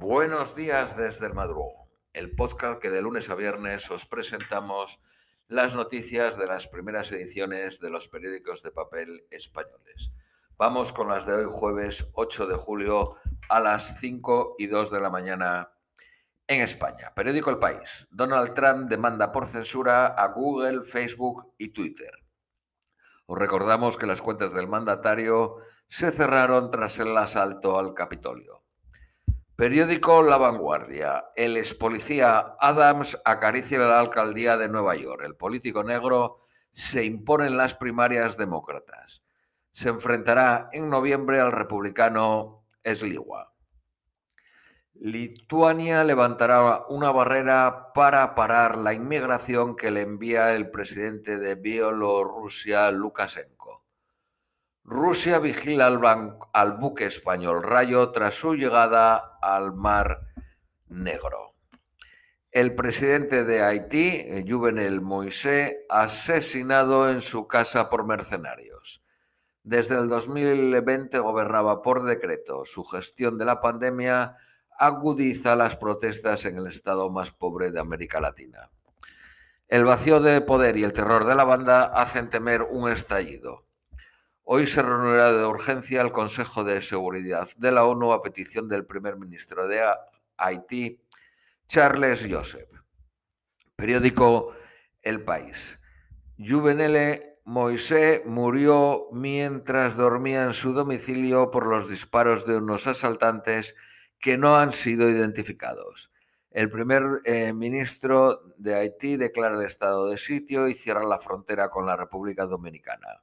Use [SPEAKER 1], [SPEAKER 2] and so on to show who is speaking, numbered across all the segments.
[SPEAKER 1] Buenos días desde el madrugo, el podcast que de lunes a viernes os presentamos las noticias de las primeras ediciones de los periódicos de papel españoles. Vamos con las de hoy jueves 8 de julio a las 5 y 2 de la mañana en España. Periódico El País. Donald Trump demanda por censura a Google, Facebook y Twitter. Os recordamos que las cuentas del mandatario se cerraron tras el asalto al Capitolio. Periódico La Vanguardia. El ex policía Adams acaricia la alcaldía de Nueva York. El político negro se impone en las primarias demócratas. Se enfrentará en noviembre al republicano Sliwa. Lituania levantará una barrera para parar la inmigración que le envía el presidente de Bielorrusia, Lukashenko. Rusia vigila al, buque español Rayo tras su llegada al Mar Negro. El presidente de Haití, Juvenel Moisés, asesinado en su casa por mercenarios. Desde el 2020 gobernaba por decreto. Su gestión de la pandemia agudiza las protestas en el estado más pobre de América Latina. El vacío de poder y el terror de la banda hacen temer un estallido. Hoy se reunirá de urgencia el Consejo de Seguridad de la ONU a petición del primer ministro de Haití, Charles Joseph. Periódico El País. Juvenele Moisés murió mientras dormía en su domicilio por los disparos de unos asaltantes que no han sido identificados. El primer eh, ministro de Haití declara el estado de sitio y cierra la frontera con la República Dominicana.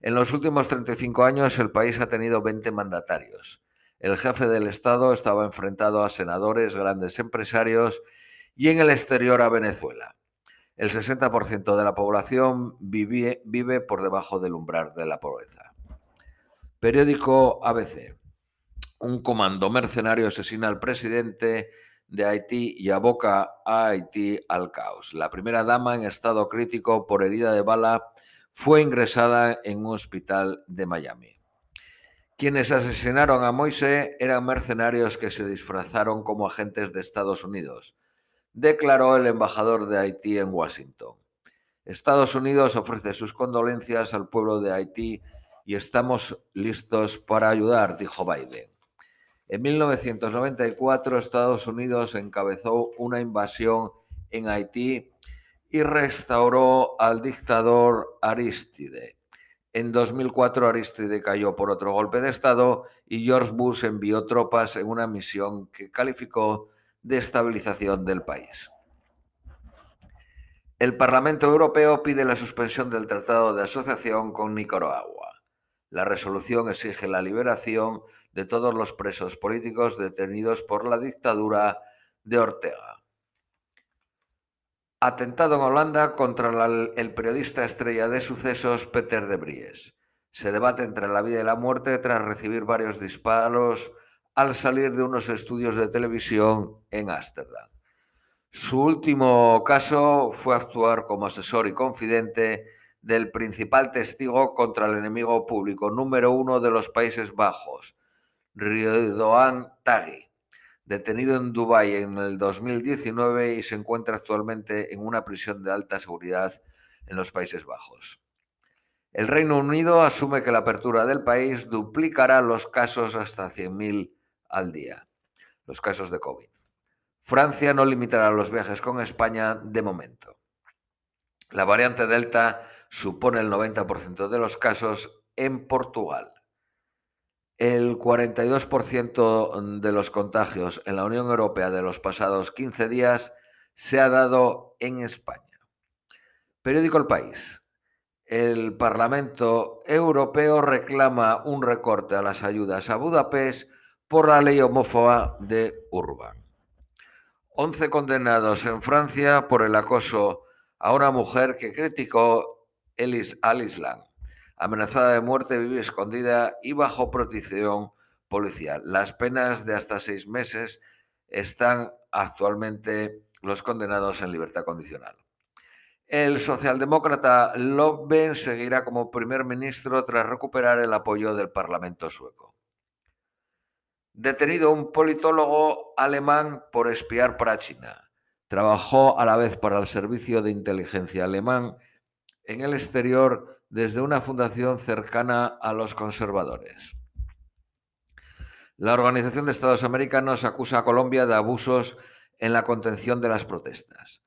[SPEAKER 1] En los últimos 35 años el país ha tenido 20 mandatarios. El jefe del Estado estaba enfrentado a senadores, grandes empresarios y en el exterior a Venezuela. El 60% de la población vive, vive por debajo del umbral de la pobreza. Periódico ABC un comando mercenario asesina al presidente de Haití y aboca a Haití al caos. La primera dama en estado crítico por herida de bala fue ingresada en un hospital de Miami. Quienes asesinaron a Moise eran mercenarios que se disfrazaron como agentes de Estados Unidos, declaró el embajador de Haití en Washington. Estados Unidos ofrece sus condolencias al pueblo de Haití y estamos listos para ayudar, dijo Biden. En 1994 Estados Unidos encabezó una invasión en Haití y restauró al dictador Aristide. En 2004 Aristide cayó por otro golpe de Estado y George Bush envió tropas en una misión que calificó de estabilización del país. El Parlamento Europeo pide la suspensión del Tratado de Asociación con Nicaragua. La resolución exige la liberación de todos los presos políticos detenidos por la dictadura de Ortega. Atentado en Holanda contra el periodista estrella de sucesos Peter de Bries. Se debate entre la vida y la muerte tras recibir varios disparos al salir de unos estudios de televisión en Ámsterdam. Su último caso fue actuar como asesor y confidente del principal testigo contra el enemigo público número uno de los Países Bajos, Ridwan Taghi, detenido en Dubái en el 2019 y se encuentra actualmente en una prisión de alta seguridad en los Países Bajos. El Reino Unido asume que la apertura del país duplicará los casos hasta 100.000 al día, los casos de COVID. Francia no limitará los viajes con España de momento. La variante Delta supone el 90% de los casos en Portugal. El 42% de los contagios en la Unión Europea de los pasados 15 días se ha dado en España. Periódico El País. El Parlamento Europeo reclama un recorte a las ayudas a Budapest por la ley homófoba de Urban. 11 condenados en Francia por el acoso a una mujer que criticó al Islam amenazada de muerte, vive escondida y bajo protección policial. Las penas de hasta seis meses están actualmente los condenados en libertad condicional. El socialdemócrata Löfven seguirá como primer ministro tras recuperar el apoyo del Parlamento sueco. Detenido un politólogo alemán por espiar para China. Trabajó a la vez para el servicio de inteligencia alemán en el exterior desde una fundación cercana a los conservadores. La Organización de Estados Americanos acusa a Colombia de abusos en la contención de las protestas.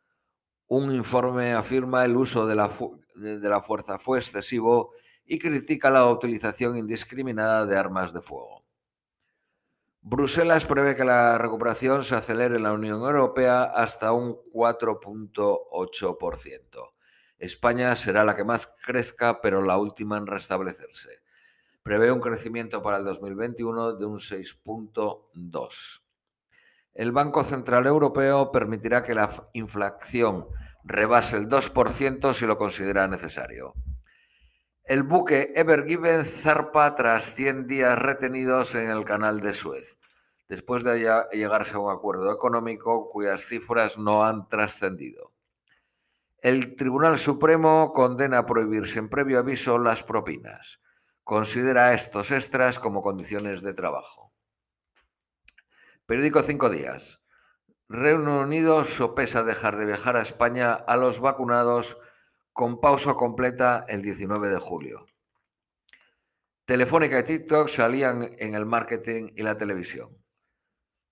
[SPEAKER 1] Un informe afirma el uso de la, de la fuerza fue excesivo y critica la utilización indiscriminada de armas de fuego. Bruselas prevé que la recuperación se acelere en la Unión Europea hasta un 4.8%. España será la que más crezca, pero la última en restablecerse. Prevé un crecimiento para el 2021 de un 6.2. El Banco Central Europeo permitirá que la inflación rebase el 2% si lo considera necesario. El buque Ever Given zarpa tras 100 días retenidos en el canal de Suez, después de llegarse a un acuerdo económico cuyas cifras no han trascendido. El Tribunal Supremo condena a prohibir sin previo aviso las propinas. Considera estos extras como condiciones de trabajo. Periódico Cinco Días. Reino Unido sopesa dejar de viajar a España a los vacunados con pausa completa el 19 de julio. Telefónica y TikTok salían en el marketing y la televisión.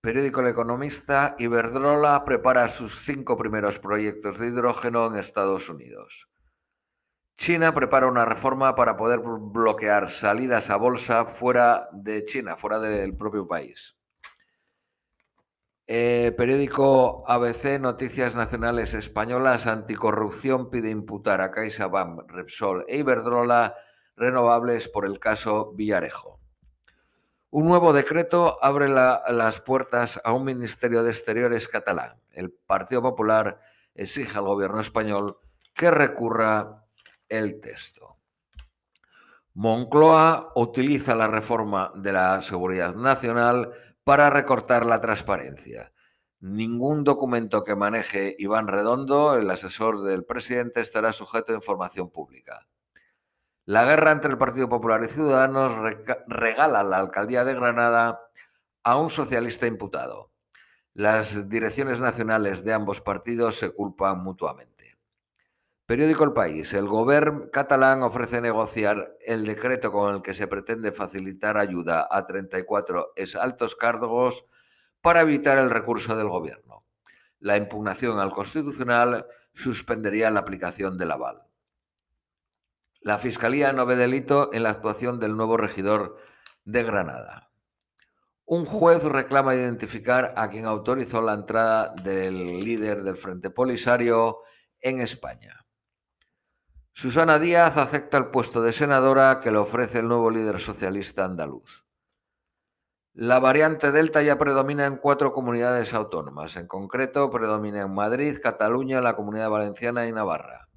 [SPEAKER 1] Periódico El Economista, Iberdrola prepara sus cinco primeros proyectos de hidrógeno en Estados Unidos. China prepara una reforma para poder bloquear salidas a bolsa fuera de China, fuera del propio país. Eh, periódico ABC, Noticias Nacionales Españolas, Anticorrupción pide imputar a CaixaBank, Repsol e Iberdrola renovables por el caso Villarejo. Un nuevo decreto abre las puertas a un Ministerio de Exteriores catalán. El Partido Popular exige al gobierno español que recurra el texto. Moncloa utiliza la reforma de la seguridad nacional para recortar la transparencia. Ningún documento que maneje Iván Redondo, el asesor del presidente, estará sujeto a información pública. La guerra entre el Partido Popular y Ciudadanos regala la alcaldía de Granada a un socialista imputado. Las direcciones nacionales de ambos partidos se culpan mutuamente. Periódico El País. El gobierno catalán ofrece negociar el decreto con el que se pretende facilitar ayuda a 34 altos cargos para evitar el recurso del gobierno. La impugnación al Constitucional suspendería la aplicación del aval. La Fiscalía no ve delito en la actuación del nuevo regidor de Granada. Un juez reclama identificar a quien autorizó la entrada del líder del Frente Polisario en España. Susana Díaz acepta el puesto de senadora que le ofrece el nuevo líder socialista andaluz. La variante Delta ya predomina en cuatro comunidades autónomas, en concreto predomina en Madrid, Cataluña, la Comunidad Valenciana y Navarra.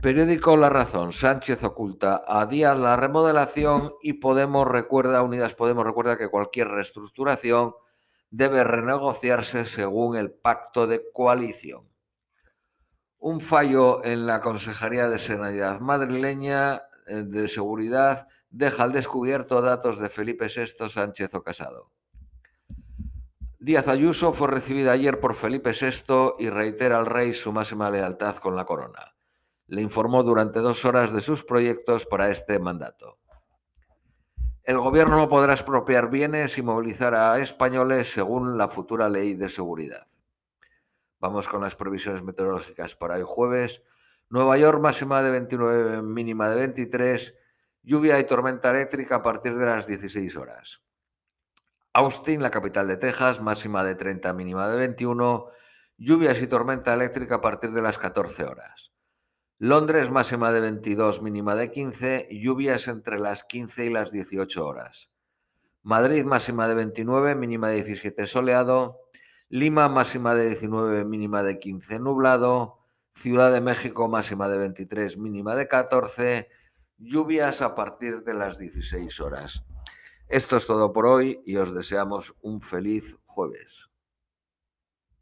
[SPEAKER 1] Periódico La Razón. Sánchez oculta a Díaz la remodelación y Podemos recuerda, Unidas Podemos recuerda que cualquier reestructuración debe renegociarse según el pacto de coalición. Un fallo en la Consejería de Sanidad madrileña eh, de Seguridad deja al descubierto datos de Felipe VI Sánchez o Casado. Díaz Ayuso fue recibida ayer por Felipe VI y reitera al rey su máxima lealtad con la corona. Le informó durante dos horas de sus proyectos para este mandato. El gobierno no podrá expropiar bienes y movilizar a españoles según la futura ley de seguridad. Vamos con las previsiones meteorológicas para hoy jueves. Nueva York, máxima de 29, mínima de 23. Lluvia y tormenta eléctrica a partir de las 16 horas. Austin, la capital de Texas, máxima de 30, mínima de 21. Lluvias y tormenta eléctrica a partir de las 14 horas. Londres, máxima de 22, mínima de 15. Lluvias entre las 15 y las 18 horas. Madrid, máxima de 29, mínima de 17, soleado. Lima máxima de 19, mínima de 15 nublado. Ciudad de México máxima de 23, mínima de 14. Lluvias a partir de las 16 horas. Esto es todo por hoy y os deseamos un feliz jueves.